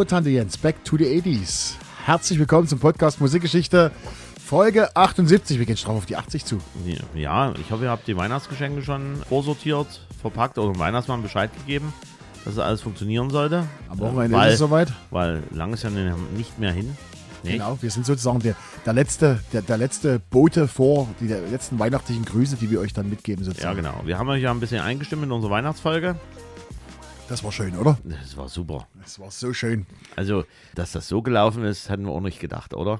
So, Tante Jens, back to the 80s. Herzlich willkommen zum Podcast Musikgeschichte, Folge 78. Wir gehen straff auf die 80 zu. Ja, ich hoffe, ihr habt die Weihnachtsgeschenke schon vorsortiert, verpackt oder dem Weihnachtsmann Bescheid gegeben, dass das alles funktionieren sollte. Am Wochenende weil, ist es soweit. Weil lang ist ja nicht mehr hin. Nee. Genau, wir sind sozusagen der, der, letzte, der, der letzte Bote vor, die der letzten weihnachtlichen Grüße, die wir euch dann mitgeben sozusagen. Ja, genau. Wir haben euch ja ein bisschen eingestimmt in unsere Weihnachtsfolge. Das war schön, oder? Das war super. Das war so schön. Also, dass das so gelaufen ist, hätten wir auch nicht gedacht, oder?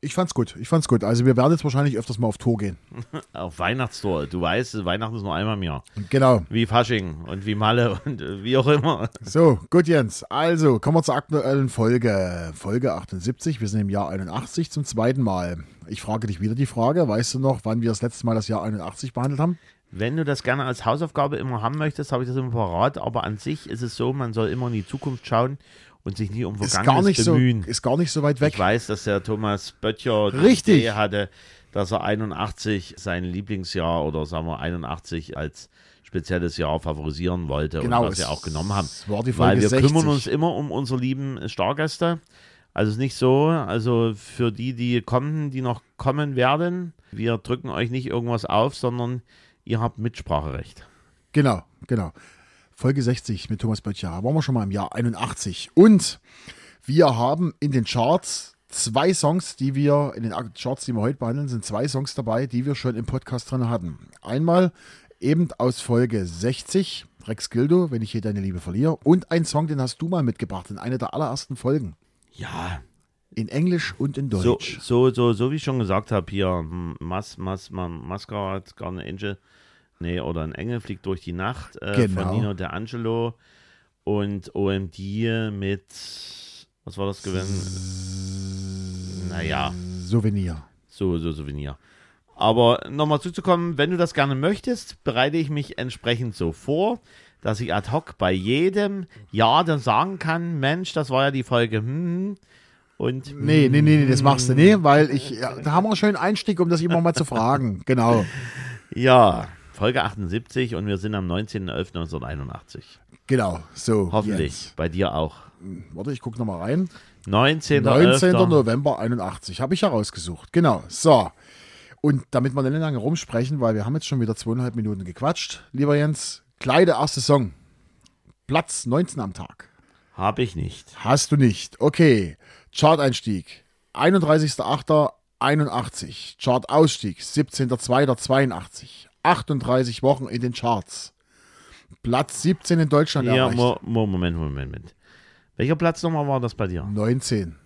Ich fand's gut. Ich fand's gut. Also wir werden jetzt wahrscheinlich öfters mal auf Tour gehen. auf Weihnachtstour. Du weißt, Weihnachten ist nur einmal im Jahr. Genau. Wie Fasching und wie Malle und wie auch immer. So, gut Jens. Also, kommen wir zur aktuellen Folge. Folge 78. Wir sind im Jahr 81 zum zweiten Mal. Ich frage dich wieder die Frage. Weißt du noch, wann wir das letzte Mal das Jahr 81 behandelt haben? Wenn du das gerne als Hausaufgabe immer haben möchtest, habe ich das immer parat. Aber an sich ist es so, man soll immer in die Zukunft schauen und sich nie um Vergangenes bemühen. So, ist gar nicht so weit weg. Ich weiß, dass der Thomas Böttcher die Richtig. Idee hatte, dass er 81 sein Lieblingsjahr oder sagen wir 81 als spezielles Jahr favorisieren wollte genau, und was wir auch genommen haben. War die Folge Weil wir 60. kümmern uns immer um unsere lieben Stargäste. Also es ist nicht so, also für die, die kommen, die noch kommen werden, wir drücken euch nicht irgendwas auf, sondern ihr habt Mitspracherecht. Genau, genau. Folge 60 mit Thomas Böttcher. Waren wir schon mal im Jahr 81. Und wir haben in den Charts zwei Songs, die wir, in den Charts, die wir heute behandeln, sind zwei Songs dabei, die wir schon im Podcast drin hatten. Einmal eben aus Folge 60, Rex Gildo, wenn ich hier deine Liebe verliere. Und ein Song, den hast du mal mitgebracht in einer der allerersten Folgen. Ja. In Englisch und in Deutsch. So, so, so, so wie ich schon gesagt habe, hier, Mas, Mas, Masquerade, Garden Angel nee, oder ein Engel fliegt durch die Nacht äh, genau. von Nino D'Angelo und OMD mit, was war das gewesen? Naja. Souvenir. So, so Souvenir. Aber nochmal zuzukommen, wenn du das gerne möchtest, bereite ich mich entsprechend so vor, dass ich ad hoc bei jedem Jahr dann sagen kann, Mensch, das war ja die Folge, hm, und nee, nee, nee, nee, das machst du nicht, weil ich, ja, da haben wir einen schönen Einstieg, um das immer mal zu fragen. Genau. Ja, Folge 78 und wir sind am 19.11.1981. Genau, so. Hoffentlich, jetzt. bei dir auch. Warte, ich gucke nochmal rein. 19. 19. November 81, habe ich herausgesucht. Genau, so. Und damit wir nicht lange rumsprechen, weil wir haben jetzt schon wieder zweieinhalb Minuten gequatscht, lieber Jens, Kleide, erste Song. Platz 19 am Tag. Habe ich nicht. Hast du nicht. Okay. Chart-Einstieg. 31.08.81. Chart-Ausstieg. 17.02.82. 38 Wochen in den Charts. Platz 17 in Deutschland ja, Mo Moment, Moment, Moment. Welcher Platz nochmal war das bei dir? 19.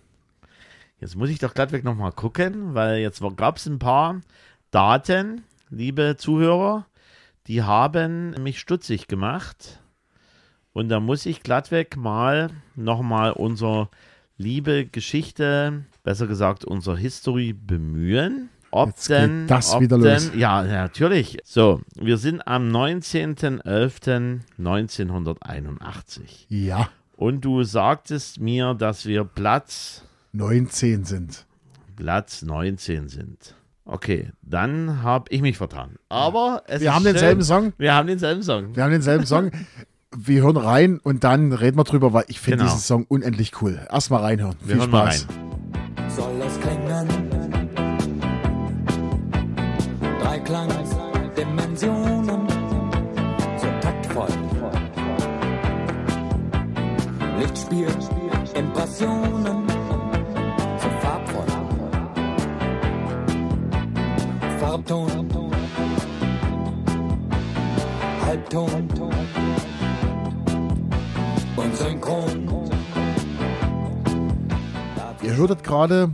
Jetzt muss ich doch glattweg nochmal gucken, weil jetzt gab es ein paar Daten, liebe Zuhörer, die haben mich stutzig gemacht. Und da muss ich glattweg mal nochmal unsere liebe Geschichte, besser gesagt unsere History bemühen. Ob Jetzt denn, das ob wieder denn, los. Ja, natürlich. So, wir sind am 19.11.1981. Ja. Und du sagtest mir, dass wir Platz 19 sind. Platz 19 sind. Okay, dann habe ich mich vertan. Aber es wir haben denselben Song. Wir haben denselben Song. Wir haben denselben Song. Wir hören rein und dann reden wir drüber, weil ich finde genau. diesen Song unendlich cool. Erstmal reinhören. Wir Viel hören Spaß. Mal rein. Soll es klingen? Dimensionen so taktvoll. Lichtspiel, Impressionen so farbvoll. Farbton, Halbton und Synchron. Ihr hörtet gerade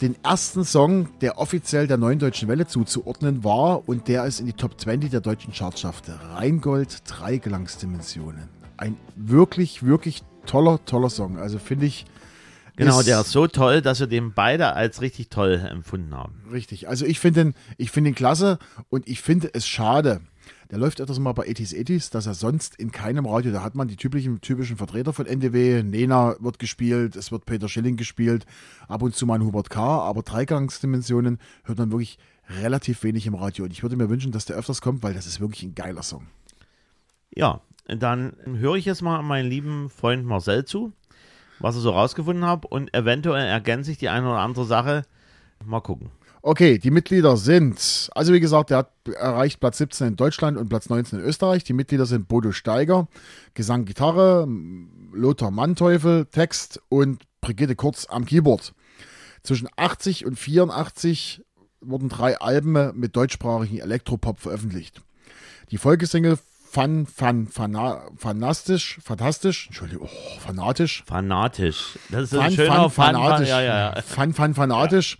den ersten Song, der offiziell der neuen deutschen Welle zuzuordnen war und der es in die Top 20 der deutschen Charts schaffte. Rheingold, drei Gelangsdimensionen. Ein wirklich, wirklich toller, toller Song. Also finde ich. Genau, ist, der ist so toll, dass wir den beide als richtig toll empfunden haben. Richtig. Also ich finde ihn, ich finde ihn klasse und ich finde es schade, der läuft öfters mal bei 80s 80s, dass er sonst in keinem Radio, da hat man die typischen, typischen Vertreter von NDW, Nena wird gespielt, es wird Peter Schilling gespielt, ab und zu mal ein Hubert K., aber Dreigangsdimensionen hört man wirklich relativ wenig im Radio. Und ich würde mir wünschen, dass der öfters kommt, weil das ist wirklich ein geiler Song. Ja, dann höre ich jetzt mal meinen lieben Freund Marcel zu, was ich so rausgefunden habe. Und eventuell ergänze ich die eine oder andere Sache. Mal gucken. Okay, die Mitglieder sind, also wie gesagt, er hat erreicht Platz 17 in Deutschland und Platz 19 in Österreich. Die Mitglieder sind Bodo Steiger, Gesang, Gitarre, Lothar Manteuffel, Text und Brigitte Kurz am Keyboard. Zwischen 80 und 84 wurden drei Alben mit deutschsprachigen Elektropop veröffentlicht. Die Folgesingle Fun, Fun, Fana, Fanastisch, Fantastisch, Entschuldigung, oh, fanatisch. Fanatisch. Das ist Fun, ein schöner Fun, fanatisch. Ja, ja, ja. Fun, Fun, fanatisch.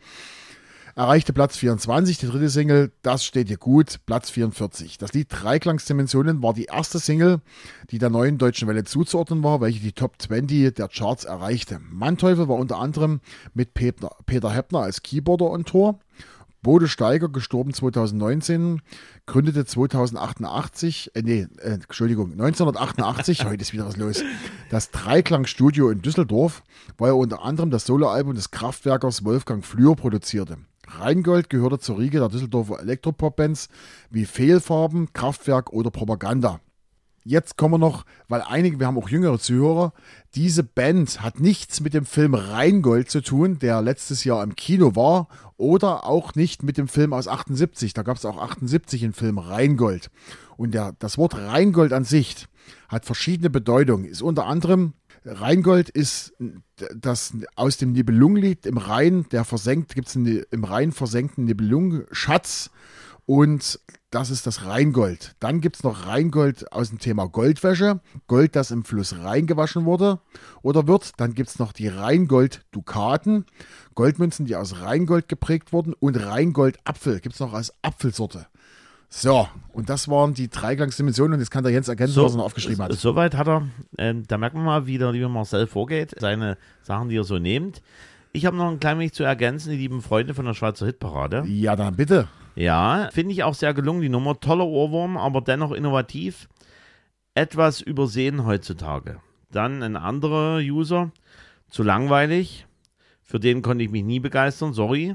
Erreichte Platz 24, die dritte Single, Das steht dir gut, Platz 44. Das Lied Dreiklangsdimensionen war die erste Single, die der neuen deutschen Welle zuzuordnen war, welche die Top 20 der Charts erreichte. Manteuffel war unter anderem mit Peter, Heppner als Keyboarder und Tor. Bode Steiger, gestorben 2019, gründete 2088, äh, nee, äh, Entschuldigung, 1988, heute ist wieder was los, das Dreiklangstudio in Düsseldorf, wo er unter anderem das Soloalbum des Kraftwerkers Wolfgang Flür produzierte. Rheingold gehörte zur Riege der Düsseldorfer Elektropop-Bands wie Fehlfarben, Kraftwerk oder Propaganda. Jetzt kommen wir noch, weil einige, wir haben auch jüngere Zuhörer, diese Band hat nichts mit dem Film Rheingold zu tun, der letztes Jahr im Kino war, oder auch nicht mit dem Film aus 78. Da gab es auch 78 einen Film Rheingold. Und der, das Wort Rheingold an sich hat verschiedene Bedeutungen. Ist unter anderem Rheingold ist das aus dem Nibelungenlied im Rhein, der versenkt, gibt es im Rhein versenkten Nibelungenschatz und das ist das Rheingold. Dann gibt es noch Rheingold aus dem Thema Goldwäsche, Gold, das im Fluss Rhein gewaschen wurde oder wird. Dann gibt es noch die Rheingold-Dukaten, Goldmünzen, die aus Rheingold geprägt wurden und Rheingold-Apfel gibt es noch als Apfelsorte. So, und das waren die Dreiklangsdimensionen und jetzt kann der Jens erkennen, was er noch aufgeschrieben hat. Soweit hat er, äh, da merkt man mal, wie der liebe Marcel vorgeht, seine Sachen, die er so nimmt. Ich habe noch ein klein wenig zu ergänzen, die lieben Freunde von der Schweizer Hitparade. Ja, dann bitte. Ja, finde ich auch sehr gelungen, die Nummer. Toller Ohrwurm, aber dennoch innovativ. Etwas übersehen heutzutage. Dann ein anderer User, zu langweilig. Für den konnte ich mich nie begeistern, sorry.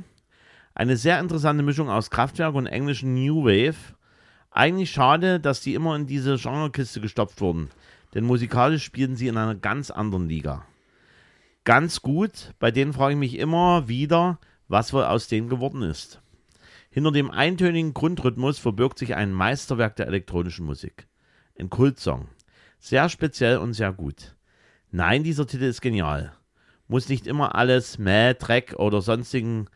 Eine sehr interessante Mischung aus Kraftwerk und englischen New Wave. Eigentlich schade, dass die immer in diese Genrekiste gestopft wurden, denn musikalisch spielten sie in einer ganz anderen Liga. Ganz gut, bei denen frage ich mich immer wieder, was wohl aus denen geworden ist. Hinter dem eintönigen Grundrhythmus verbirgt sich ein Meisterwerk der elektronischen Musik. Ein Kultsong. Sehr speziell und sehr gut. Nein, dieser Titel ist genial. Muss nicht immer alles Mäh, Dreck oder sonstigen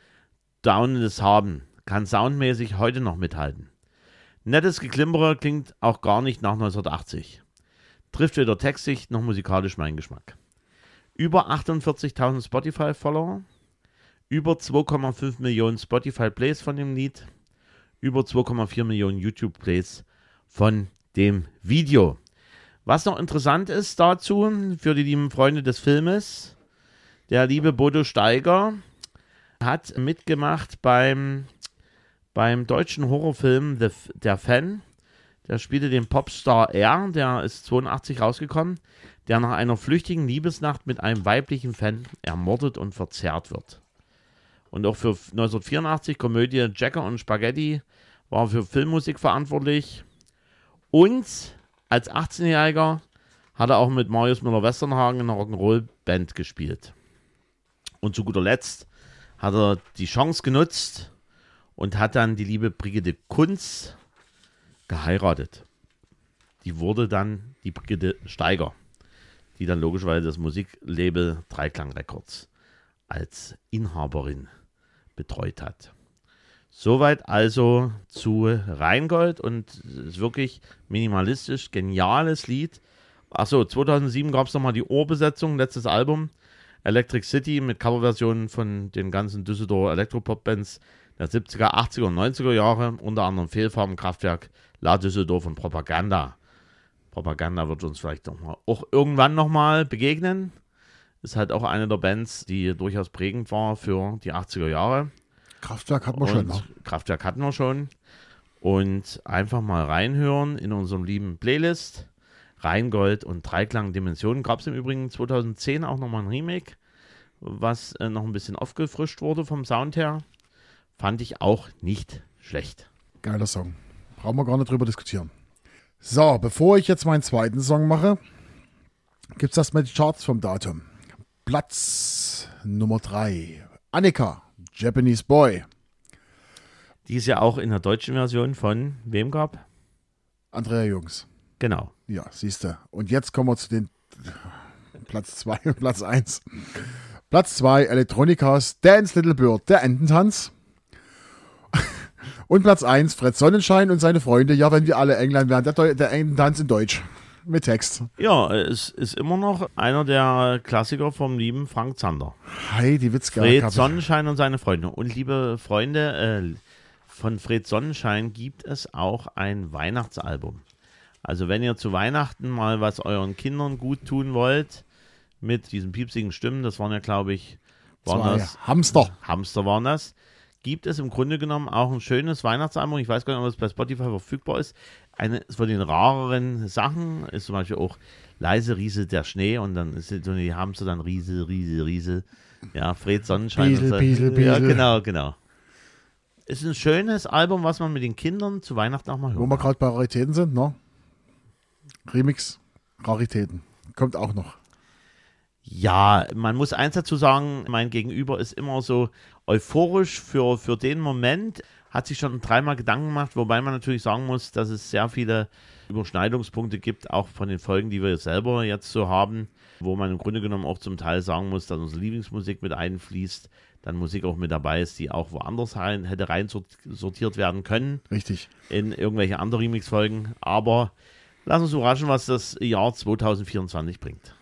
Downendes haben. Kann soundmäßig heute noch mithalten. Nettes Geklimperer klingt auch gar nicht nach 1980. Trifft weder textig noch musikalisch meinen Geschmack. Über 48.000 Spotify-Follower, über 2,5 Millionen Spotify-Plays von dem Lied, über 2,4 Millionen YouTube-Plays von dem Video. Was noch interessant ist dazu, für die lieben Freunde des Filmes, der liebe Bodo Steiger hat mitgemacht beim, beim deutschen Horrorfilm The, Der Fan. Der spielte den Popstar R, der ist 82 rausgekommen, der nach einer flüchtigen Liebesnacht mit einem weiblichen Fan ermordet und verzerrt wird. Und auch für 1984 Komödie Jacker und Spaghetti war für Filmmusik verantwortlich. Und als 18-Jähriger hat er auch mit Marius Müller-Westernhagen in einer Rock'n'Roll-Band gespielt. Und zu guter Letzt hat er die Chance genutzt und hat dann die liebe Brigitte Kunz geheiratet. Die wurde dann die Brigitte Steiger, die dann logischerweise das Musiklabel Dreiklang Records als Inhaberin betreut hat. Soweit also zu Rheingold und es ist wirklich minimalistisch, geniales Lied. Achso, 2007 gab es nochmal die Ohrbesetzung, letztes Album. Electric City mit Coverversionen von den ganzen Düsseldorfer Elektropop-Bands der 70er, 80er und 90er Jahre, unter anderem Fehlfarben, Kraftwerk, La Düsseldorf und Propaganda. Propaganda wird uns vielleicht noch mal, auch irgendwann nochmal begegnen. Ist halt auch eine der Bands, die durchaus prägend war für die 80er Jahre. Kraftwerk hatten wir schon. Und Ne? Kraftwerk hatten wir schon. Und einfach mal reinhören in unserem lieben Playlist. Rheingold und Dreiklang Dimensionen. Gab es im Übrigen 2010 auch nochmal ein Remake, was äh, noch ein bisschen aufgefrischt wurde vom Sound her. Fand ich auch nicht schlecht. Geiler Song. Brauchen wir gar nicht drüber diskutieren. So, bevor ich jetzt meinen zweiten Song mache, gibt es erstmal die Charts vom Datum. Platz Nummer 3. Annika, Japanese Boy. Die ist ja auch in der deutschen Version von wem gab? Andrea Jungs. Genau. Ja, siehst du. Und jetzt kommen wir zu den Platz 2 und Platz 1. Platz 2, Elektronikas Dance Little Bird, der Ententanz. Und Platz 1, Fred Sonnenschein und seine Freunde. Ja, wenn wir alle England wären, der, Deu- der Ententanz in Deutsch. Mit Text. Ja, es ist immer noch einer der Klassiker vom lieben Frank Zander. Heidi Witzka. Fred Sonnenschein und seine Freunde. Und liebe Freunde, äh, von Fred Sonnenschein gibt es auch ein Weihnachtsalbum. Also wenn ihr zu Weihnachten mal was euren Kindern gut tun wollt, mit diesen piepsigen Stimmen, das waren ja, glaube ich, waren das Hamster. Hamster waren das, gibt es im Grunde genommen auch ein schönes Weihnachtsalbum. Ich weiß gar nicht, ob es bei Spotify verfügbar ist. Eine von den rareren Sachen ist zum Beispiel auch leise Riese der Schnee und dann ist so die Hamster dann Riese, Riese, Riese. Ja, Fred Sonnenschein. Biesel, und so. Biesel, Ja, Biesel. genau, genau. Ist ein schönes Album, was man mit den Kindern zu Weihnachten auch mal Wo hört. wir gerade bei Raritäten sind, ne? Remix, Raritäten. Kommt auch noch. Ja, man muss eins dazu sagen, mein Gegenüber ist immer so euphorisch für, für den Moment, hat sich schon dreimal Gedanken gemacht, wobei man natürlich sagen muss, dass es sehr viele Überschneidungspunkte gibt, auch von den Folgen, die wir selber jetzt so haben, wo man im Grunde genommen auch zum Teil sagen muss, dass unsere Lieblingsmusik mit einfließt, dann Musik auch mit dabei ist, die auch woanders rein, hätte rein sort- sortiert werden können Richtig. in irgendwelche andere Remix-Folgen, aber lass uns überraschen, was das Jahr 2024 bringt.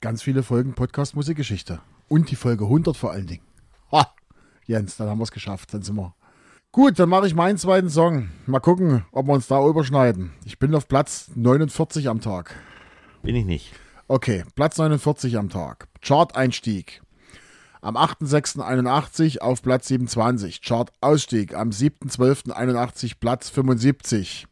Ganz viele Folgen Podcast Musikgeschichte. Und die Folge 100 vor allen Dingen. Ha! Jens, dann haben wir es geschafft. Dann sind wir. Gut, dann mache ich meinen zweiten Song. Mal gucken, ob wir uns da überschneiden. Ich bin auf Platz 49 am Tag. Bin ich nicht. Okay, Platz 49 am Tag. Chart-Einstieg. Am 8.6.81 auf Platz 27. Chart-Ausstieg am 7.12.81 Platz 75.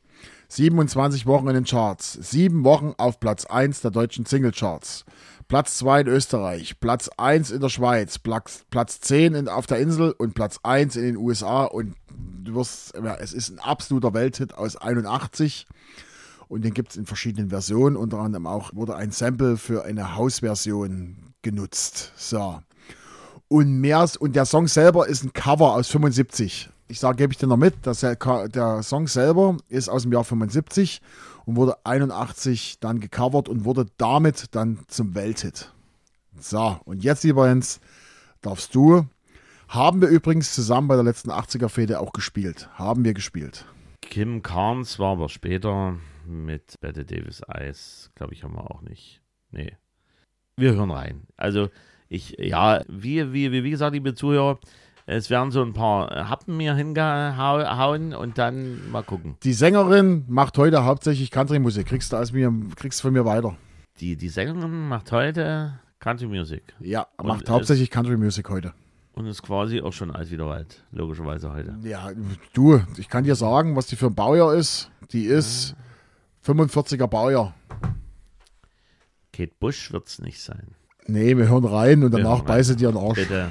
27 Wochen in den Charts. 7 Wochen auf Platz 1 der deutschen Singlecharts. Platz 2 in Österreich. Platz 1 in der Schweiz. Platz, Platz 10 in, auf der Insel und Platz 1 in den USA. Und du wirst, ja, es ist ein absoluter Welthit aus 81. Und den gibt es in verschiedenen Versionen. Unter anderem auch wurde ein Sample für eine Hausversion genutzt. So. Und mehr, und der Song selber ist ein Cover aus 75. Ich sage, gebe ich dir noch mit, dass der, der Song selber ist aus dem Jahr 75 und wurde 81 dann gecovert und wurde damit dann zum Welthit. So, und jetzt, lieber Jens, darfst du. Haben wir übrigens zusammen bei der letzten 80er-Fehde auch gespielt. Haben wir gespielt. Kim Carnes war aber später mit Bette Davis Eyes, glaube ich, haben wir auch nicht. Nee. Wir hören rein. Also, ich, ja, wie, wie, wie, wie gesagt, liebe Zuhörer, es werden so ein paar Happen mir hingehauen und dann mal gucken. Die Sängerin macht heute hauptsächlich Country-Musik. Kriegst du als mir, kriegst du von mir weiter. Die, die Sängerin macht heute Country Music Ja, Und macht hauptsächlich Country-Musik heute. und ist quasi auch schon alt wieder alt, logischerweise heute. Ja, du, ich kann dir sagen, was die für ein Baujahr ist. Die ist 45er Baujahr. Kate Bush wird es nicht sein. Nee, wir hören rein und Wir danach beiße dir den Arsch. Bitte.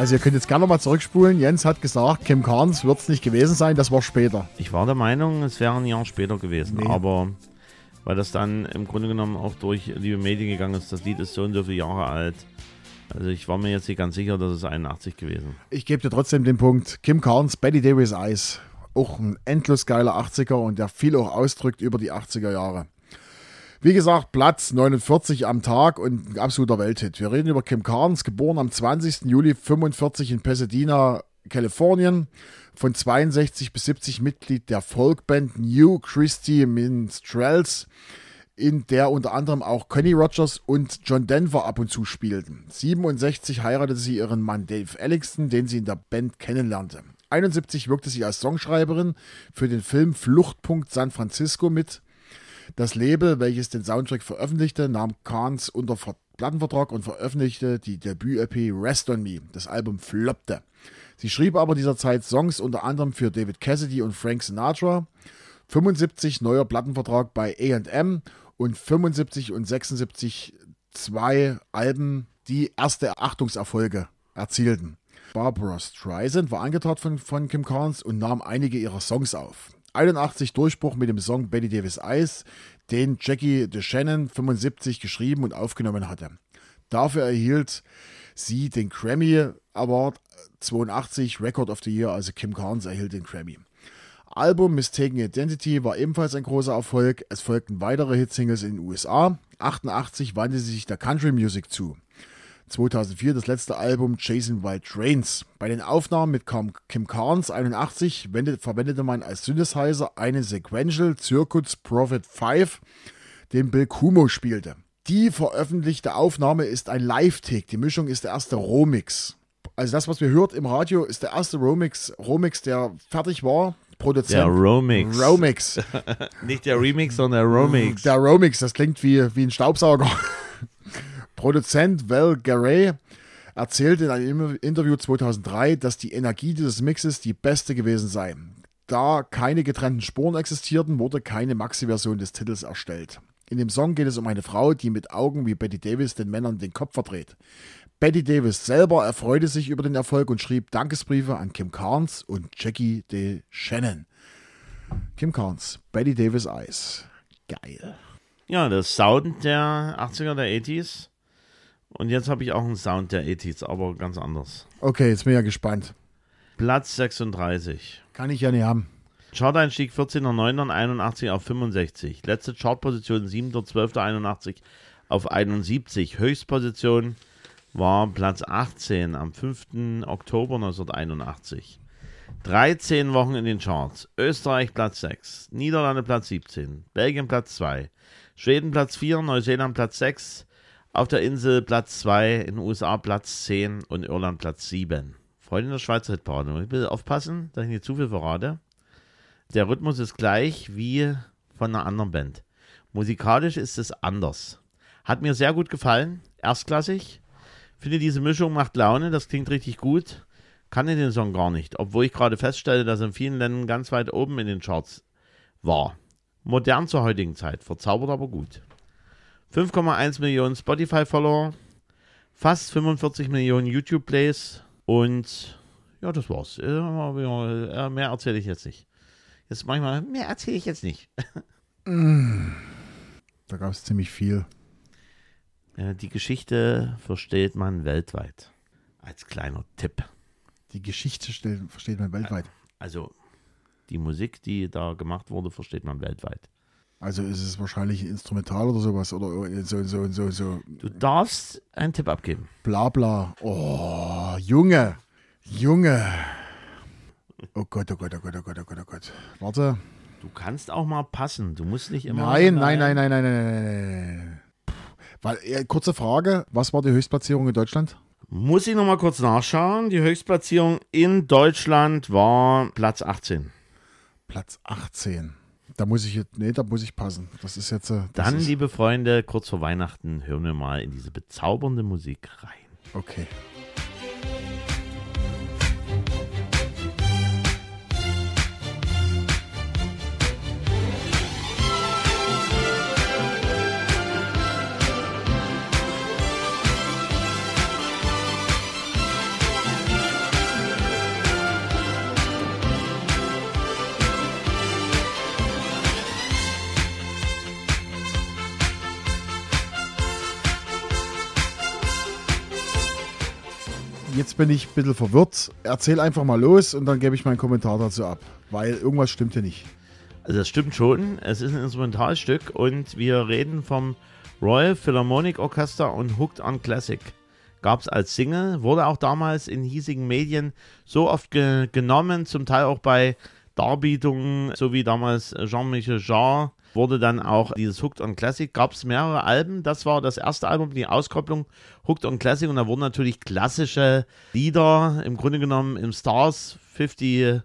Also ihr könnt jetzt gerne nochmal zurückspulen. Jens hat gesagt, Kim Carnes wird es nicht gewesen sein, das war später. Ich war der Meinung, es wäre ein Jahr später gewesen, Nee. aber weil das dann im Grunde genommen auch durch liebe Medien gegangen ist, das Lied ist so und so viele Jahre alt. Also ich war mir jetzt nicht ganz sicher, dass es 81 gewesen. Ich gebe dir trotzdem den Punkt. Kim Carnes, Betty Davis Eyes. Auch ein endlos geiler 80er und der viel auch ausdrückt über die 80er Jahre. Wie gesagt, Platz 49 am Tag und ein absoluter Welthit. Wir reden über Kim Carnes, geboren am 20. Juli 45 in Pasadena, Kalifornien. Von 62 bis 70 Mitglied der Folkband New Christie Minstrels, in der unter anderem auch Connie Rogers und John Denver ab und zu spielten. 67 heiratete sie ihren Mann Dave Ellington, den sie in der Band kennenlernte. 71 wirkte sie als Songschreiberin für den Film Fluchtpunkt San Francisco mit. Das Label, welches den Soundtrack veröffentlichte, nahm Kahns unter Ver Plattenvertrag und veröffentlichte die Debüt-EP Rest on Me. Das Album floppte. Sie schrieb aber dieser Zeit Songs unter anderem für David Cassidy und Frank Sinatra. 75 neuer Plattenvertrag bei AM und 75 und 76 zwei Alben, die erste Achtungserfolge erzielten. Barbara Streisand war angetraut von, von Kim Carnes und nahm einige ihrer Songs auf. 81 Durchbruch mit dem Song Betty Davis Eyes, den Jackie DeShannon 75 geschrieben und aufgenommen hatte. Dafür erhielt sie den Grammy Award 82 Record of the Year, also Kim Carnes erhielt den Grammy. Album Mistaken Identity war ebenfalls ein großer Erfolg. Es folgten weitere Hitsingles in den USA. 88 wandte sie sich der Country Music zu. 2004 das letzte Album Chasing Wild Trains. Bei den Aufnahmen mit Kim Carnes 81 verwendete man als Synthesizer einen Sequential Circuits Prophet 5, den Bill Kumo spielte. Die veröffentlichte Aufnahme ist ein Live-Take. Die Mischung ist der erste Romix. Also das, was wir hört im Radio, ist der erste Romix, Romix der fertig war. Produzent. Der Romix. Romix. Nicht der Remix, sondern der Romix. Der Romix, das klingt wie, wie ein Staubsauger. Produzent Val Garay erzählte in einem Interview 2003, dass die Energie dieses Mixes die beste gewesen sei. Da keine getrennten Spuren existierten, wurde keine Maxi-Version des Titels erstellt. In dem Song geht es um eine Frau, die mit Augen wie Betty Davis den Männern den Kopf verdreht. Betty Davis selber erfreute sich über den Erfolg und schrieb Dankesbriefe an Kim Carnes und Jackie de Shannon. Kim Carnes, Betty Davis Eyes. Geil. Ja, das Sound der 80er, der 80s. Und jetzt habe ich auch einen Sound der 80s, aber ganz anders. Okay, jetzt bin ich ja gespannt. Platz 36. Kann ich ja nicht haben. Chart-Einstieg 14.09.81 auf 65. Letzte Chartposition 7.12.81 auf 71. Höchstposition war Platz 18 am 5. Oktober 1981. 13 Wochen in den Charts. Österreich Platz 6, Niederlande Platz 17, Belgien Platz 2, Schweden Platz 4, Neuseeland Platz 6, auf der Insel Platz 2, in den USA Platz 10 und Irland Platz 7. Freunde der Schweizer Hitparade. Ich will aufpassen, dass ich nicht zu viel verrate. Der Rhythmus ist gleich wie von einer anderen Band. Musikalisch ist es anders. Hat mir sehr gut gefallen, erstklassig. Finde diese Mischung macht Laune, das klingt richtig gut. Kann ich den Song gar nicht, obwohl ich gerade feststelle, dass er in vielen Ländern ganz weit oben in den Charts war. Modern zur heutigen Zeit, verzaubert aber gut. 5,1 Millionen Spotify-Follower, fast 45 Millionen YouTube-Plays und ja, das war's. Äh, Mehr erzähle ich jetzt nicht. Jetzt manchmal, mehr erzähle ich jetzt nicht. Da gab es ziemlich viel. Äh, Die Geschichte versteht man weltweit. Als kleiner Tipp. Die Geschichte versteht man weltweit. Also die Musik, die da gemacht wurde, versteht man weltweit. Also ist es wahrscheinlich ein Instrumental oder sowas oder so, so, so, so Du darfst einen Tipp abgeben. bla bla. Oh, Junge, Junge. Oh Gott, oh Gott, oh Gott, oh Gott, oh Gott, oh Gott. Warte. Du kannst auch mal passen. Du musst nicht immer. Nein, nein, nein, nein, nein, nein, nein, nein. Puh. Weil, äh, kurze Frage, was war die Höchstplatzierung in Deutschland? Muss ich nochmal kurz nachschauen. Die Höchstplatzierung in Deutschland war Platz 18. Platz 18. Da muss ich jetzt, nee, da muss ich passen. Das ist jetzt, äh, das Dann, ist, liebe Freunde, kurz vor Weihnachten hören wir mal in diese bezaubernde Musik rein. okay. Jetzt bin ich ein bisschen verwirrt. Erzähl einfach mal los und dann gebe ich meinen Kommentar dazu ab. Weil irgendwas stimmt hier nicht. Also das stimmt schon. Es ist ein Instrumentalstück und wir reden vom Royal Philharmonic Orchestra und Hooked on Classic. Gab es als Single, wurde auch damals in hiesigen Medien so oft ge genommen, zum Teil auch bei Darbietungen, so wie damals Jean-Michel Jarre, wurde dann auch dieses Hooked on Classic, gab es mehrere Alben. Das war das erste Album, die Auskopplung Hooked on Classic und da wurden natürlich klassische Lieder im Grunde genommen im Stars 50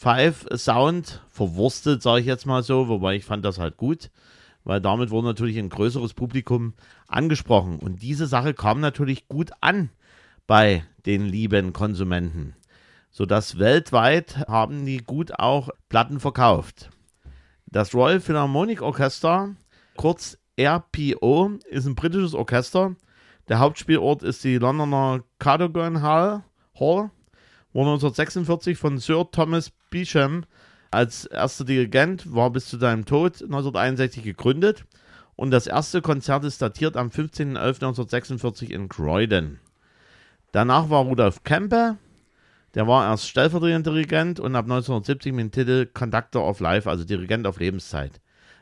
Five Sound verwurstet, sage ich jetzt mal so, wobei ich fand das halt gut, weil damit wurde natürlich ein größeres Publikum angesprochen. Und diese Sache kam natürlich gut an bei den lieben Konsumenten, sodass weltweit haben die gut auch Platten verkauft. Das Royal Philharmonic Orchester, kurz RPO, ist ein britisches Orchester. Der Hauptspielort ist die Londoner Cadogan Hall, Hall wurde 1946 von Sir Thomas Beecham als erster Dirigent, war bis zu seinem Tod 1961 gegründet und das erste Konzert ist datiert am 15.11.1946 in Croydon. Danach war Rudolf Kempe, der war erst stellvertretender Dirigent und ab 1970 mit dem Titel Conductor of Life, also Dirigent auf Lebenszeit.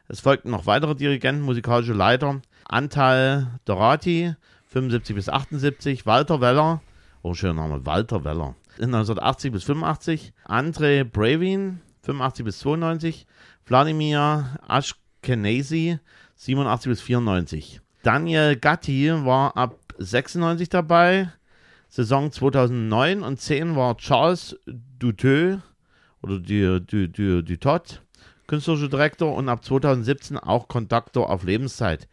Es folgten noch weitere Dirigenten, musikalische Leiter, Antal Dorati, 75 bis 78, Walter Weller, oh schöner Name, Walter Weller, 1980 bis 85, Andre Bravin, 85 bis 92, Wladimir Ashkenazi, 87 bis 94. Daniel Gatti war ab 96 dabei, Saison 2009 und 10 war Charles Duteux oder du, du, du, Dutot, künstlerischer Direktor und ab 2017 auch Kontaktor auf Lebenszeit.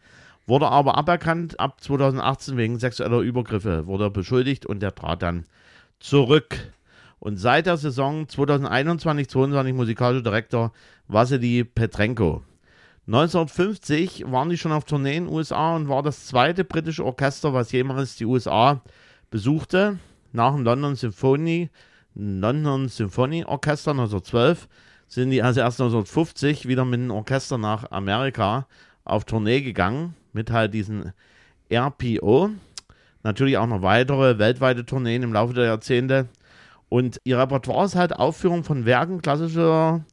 Wurde aber aberkannt ab 2018 wegen sexueller Übergriffe, wurde beschuldigt und er trat dann zurück. Und seit der Saison 2021-22 musikalischer Direktor Wassily Petrenko. 1950 waren die schon auf Tournee in den USA und war das zweite britische Orchester, was jemals die USA besuchte. Nach dem London Symphony, London Symphony Orchester 1912 sind die also erst 1950 wieder mit dem Orchester nach Amerika auf Tournee gegangen, mit halt diesen RPO. Natürlich auch noch weitere weltweite Tourneen im Laufe der Jahrzehnte. Und ihr Repertoire ist halt Aufführung von Werken klassischer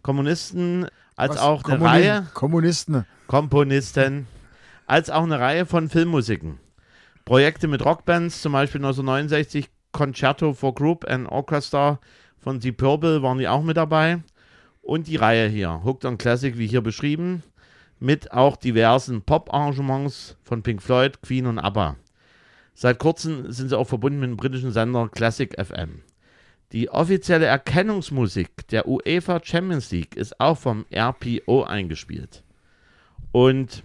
Kommunisten, als Was? auch eine Kommuni- Reihe Kommunisten. Komponisten, als auch eine Reihe von Filmmusiken. Projekte mit Rockbands, zum Beispiel 1969 Concerto for Group and Orchestra von Deep Purple waren die auch mit dabei. Und die Reihe hier, Hooked on Classic, wie hier beschrieben, mit auch diversen Pop-Arrangements von Pink Floyd, Queen und ABBA. Seit kurzem sind sie auch verbunden mit dem britischen Sender Classic FM. Die offizielle Erkennungsmusik der UEFA Champions League ist auch vom RPO eingespielt. Und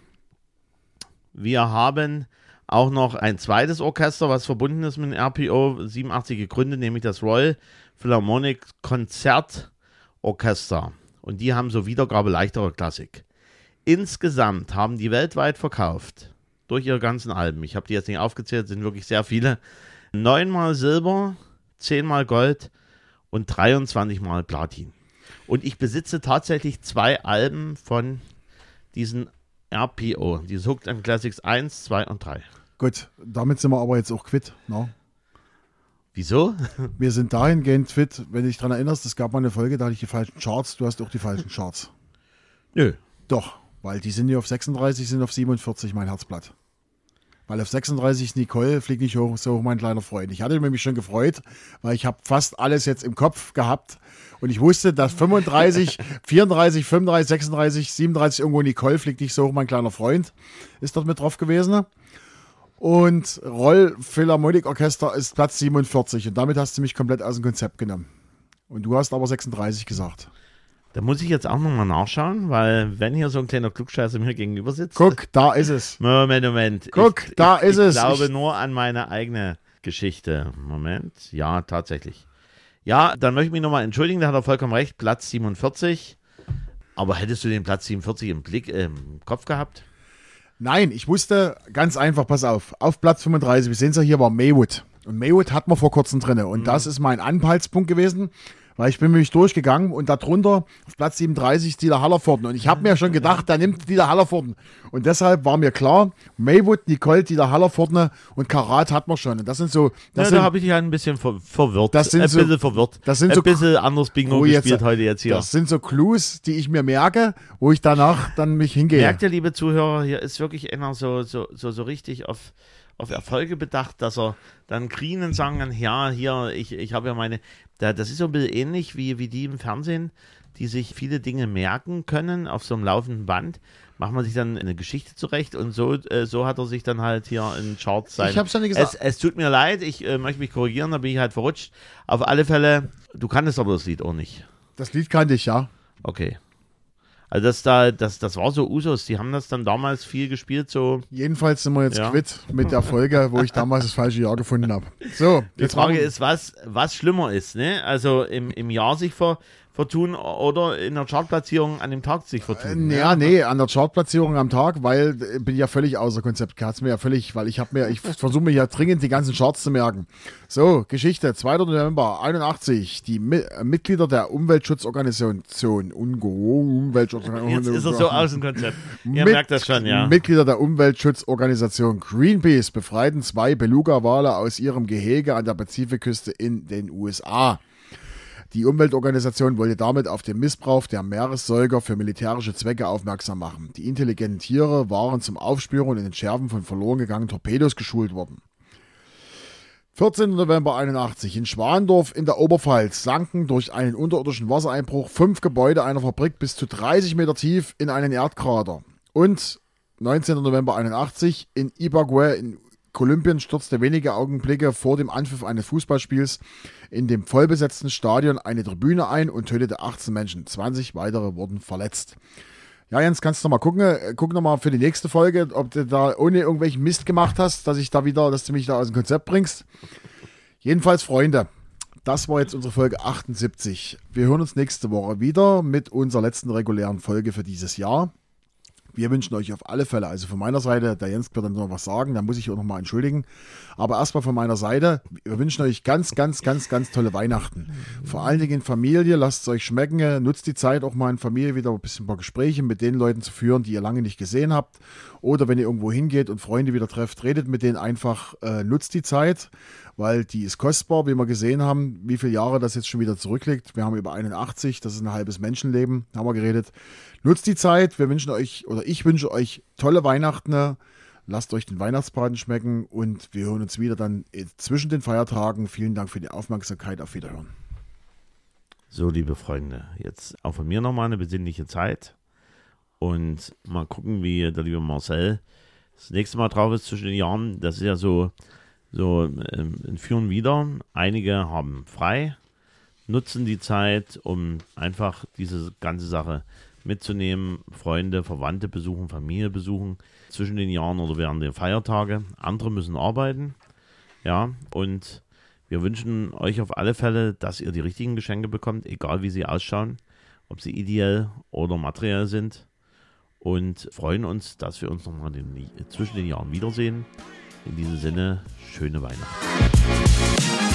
wir haben auch noch ein zweites Orchester, was verbunden ist mit dem RPO, 87 gegründet, nämlich das Royal Philharmonic Konzertorchester. Und die haben so Wiedergabe leichterer Klassik. Insgesamt haben die weltweit verkauft, durch ihre ganzen Alben, ich habe die jetzt nicht aufgezählt, sind wirklich sehr viele, neunmal Silber, zehnmal Gold und 23 Mal Platin. Und ich besitze tatsächlich zwei Alben von diesen RPO, diese Hooked on Classics 1, 2 und 3. Gut, damit sind wir aber jetzt auch quitt. Ne? Wieso? Wir sind dahingehend fit, wenn du dich daran erinnerst, es gab mal eine Folge, da hatte ich die falschen Charts, du hast auch die falschen Charts. Nö. Doch, weil die sind nicht auf 36, sind auf 47 mein Herzblatt. Weil auf 36 ist Nicole, fliegt nicht hoch, so hoch mein kleiner Freund. Ich hatte mich schon gefreut, weil ich habe fast alles jetzt im Kopf gehabt und ich wusste, dass 35, 34, 35, 36, 37 irgendwo Nicole fliegt nicht so hoch mein kleiner Freund ist dort mit drauf gewesen. Und Roll Philharmonic Orchester ist Platz 47 und damit hast du mich komplett aus dem Konzept genommen. Und du hast aber 36 gesagt. Da muss ich jetzt auch nochmal nachschauen, weil wenn hier so ein kleiner Klugscheißer mir gegenüber sitzt. Guck, da ist es. Moment, Moment. Guck, ich, da ich, ist ich es. Ich glaube nur an meine eigene Geschichte. Moment. Ja, tatsächlich. Ja, dann möchte ich mich nochmal entschuldigen, da hat er vollkommen recht. Platz 47. Aber hättest du den Platz 47 im Blick, äh, im Kopf gehabt? Nein, ich wusste ganz einfach, pass auf, auf Platz 35, wir sehen es ja hier, war Maywood. Und Maywood hat man vor kurzem drin. Und das ist mein Anhaltspunkt gewesen, weil ich bin nämlich durchgegangen und darunter auf Platz 37 ist Dieter Hallervorden. Und ich habe mir schon gedacht, da nimmt Dieter Hallervorden. Und deshalb war mir klar, Maywood, Nicole, Dieter Hallervorden und Karat hat man schon. Und das sind so, das ja, sind, da habe ich dich ein bisschen ver verwirrt. Das sind ein so- bisschen verwirrt. das sind ein so- bisschen anderes Bingo Oh, jetzt- gespielt heute jetzt hier. das sind so Clues, die ich mir merke, wo ich danach dann mich hingehe. Merkt ihr, liebe Zuhörer, hier ist wirklich einer so, so, so, so richtig auf, auf Erfolge bedacht, dass er dann Grinen sagen kann, ja, hier, ich, ich habe ja meine, da, das ist so ein bisschen ähnlich wie, wie die im Fernsehen, die sich viele Dinge merken können auf so einem laufenden Band. Macht man sich dann eine Geschichte zurecht und so, äh, so hat er sich dann halt hier in Charts sein. Ich hab's ja nicht gesagt. Es, es tut mir leid, ich äh, möchte mich korrigieren, da bin ich halt verrutscht. Auf alle Fälle, du kanntest aber das Lied auch nicht. Das Lied kannte ich, ja. Okay. Also das da, das, das war so Usos, die haben das dann damals viel gespielt, so. Jedenfalls sind wir jetzt Ja. quitt mit der Folge, wo ich damals das falsche Jahr gefunden habe. So, Die Frage machen ist, was, was schlimmer ist, ne? Also im, im Jahr sich ver, vertun oder in der Chartplatzierung an dem Tag sich vertun. Äh, Ja, nee, an der Chartplatzierung am Tag, weil äh, bin ja völlig außer Konzept. Hat's mir ja völlig, weil ich habe mir, ich versuche mir ja dringend die ganzen Charts zu merken. So, Geschichte, 2. November 81, die Mi äh, Mitglieder der Umweltschutzorganisation UNGO, Umweltschutzorganisation. Jetzt ist er so aus dem Konzept. Ihr Mit- merkt das schon, ja. Mitglieder der Umweltschutzorganisation Greenpeace befreiten zwei Beluga-Wale aus ihrem Gehege an der Pazifikküste in den USA. Die Umweltorganisation wollte damit auf den Missbrauch der Meeressäuger für militärische Zwecke aufmerksam machen. Die intelligenten Tiere waren zum Aufspüren und Entschärfen von verloren gegangenen Torpedos geschult worden. 14. November 81 in Schwandorf in der Oberpfalz sanken durch einen unterirdischen Wassereinbruch fünf Gebäude einer Fabrik bis zu 30 Meter tief in einen Erdkrater. Und 19. November 81 in Ibagué in Kolumbien stürzte wenige Augenblicke vor dem Anpfiff eines Fußballspiels in dem vollbesetzten Stadion eine Tribüne ein und tötete 18 Menschen. 20 weitere wurden verletzt. Ja, Jens, kannst du noch mal gucken? Äh, Guck noch mal für die nächste Folge, ob du da ohne irgendwelchen Mist gemacht hast, dass ich da wieder, dass du mich da aus dem Konzept bringst. Jedenfalls, Freunde, das war jetzt unsere Folge 78. Wir hören uns nächste Woche wieder mit unserer letzten regulären Folge für dieses Jahr. Wir wünschen euch auf alle Fälle, also von meiner Seite, der Jens wird dann noch was sagen, da muss ich auch noch mal entschuldigen. Aber erstmal von meiner Seite, wir wünschen euch ganz, ganz, ganz, ganz tolle Weihnachten. Vor allen Dingen in Familie, lasst es euch schmecken, nutzt die Zeit auch mal in Familie wieder ein bisschen ein paar Gespräche mit den Leuten zu führen, die ihr lange nicht gesehen habt. Oder wenn ihr irgendwo hingeht und Freunde wieder trefft, redet mit denen einfach, äh, nutzt die Zeit, weil die ist kostbar, wie wir gesehen haben, wie viele Jahre das jetzt schon wieder zurückliegt. Wir haben über 81, das ist ein halbes Menschenleben, haben wir geredet. Nutzt die Zeit, wir wünschen euch, oder ich wünsche euch tolle Weihnachten. Lasst euch den Weihnachtsbraten schmecken und wir hören uns wieder dann äh, zwischen den Feiertagen. Vielen Dank für die Aufmerksamkeit. Auf Wiederhören. So, liebe Freunde, jetzt auch von mir nochmal eine besinnliche Zeit. Und mal gucken, wie der liebe Marcel das nächste Mal drauf ist zwischen den Jahren. Das ist ja so, so ähm, Führen wieder. Einige haben frei, nutzen die Zeit, um einfach diese ganze Sache mitzunehmen. Freunde, Verwandte besuchen, Familie besuchen zwischen den Jahren oder während der Feiertage. Andere müssen arbeiten. Ja, und wir wünschen euch auf alle Fälle, dass ihr die richtigen Geschenke bekommt, egal wie sie ausschauen, ob sie ideell oder materiell sind. Und freuen uns, dass wir uns nochmal den- zwischen den Jahren wiedersehen. In diesem Sinne, schöne Weihnachten.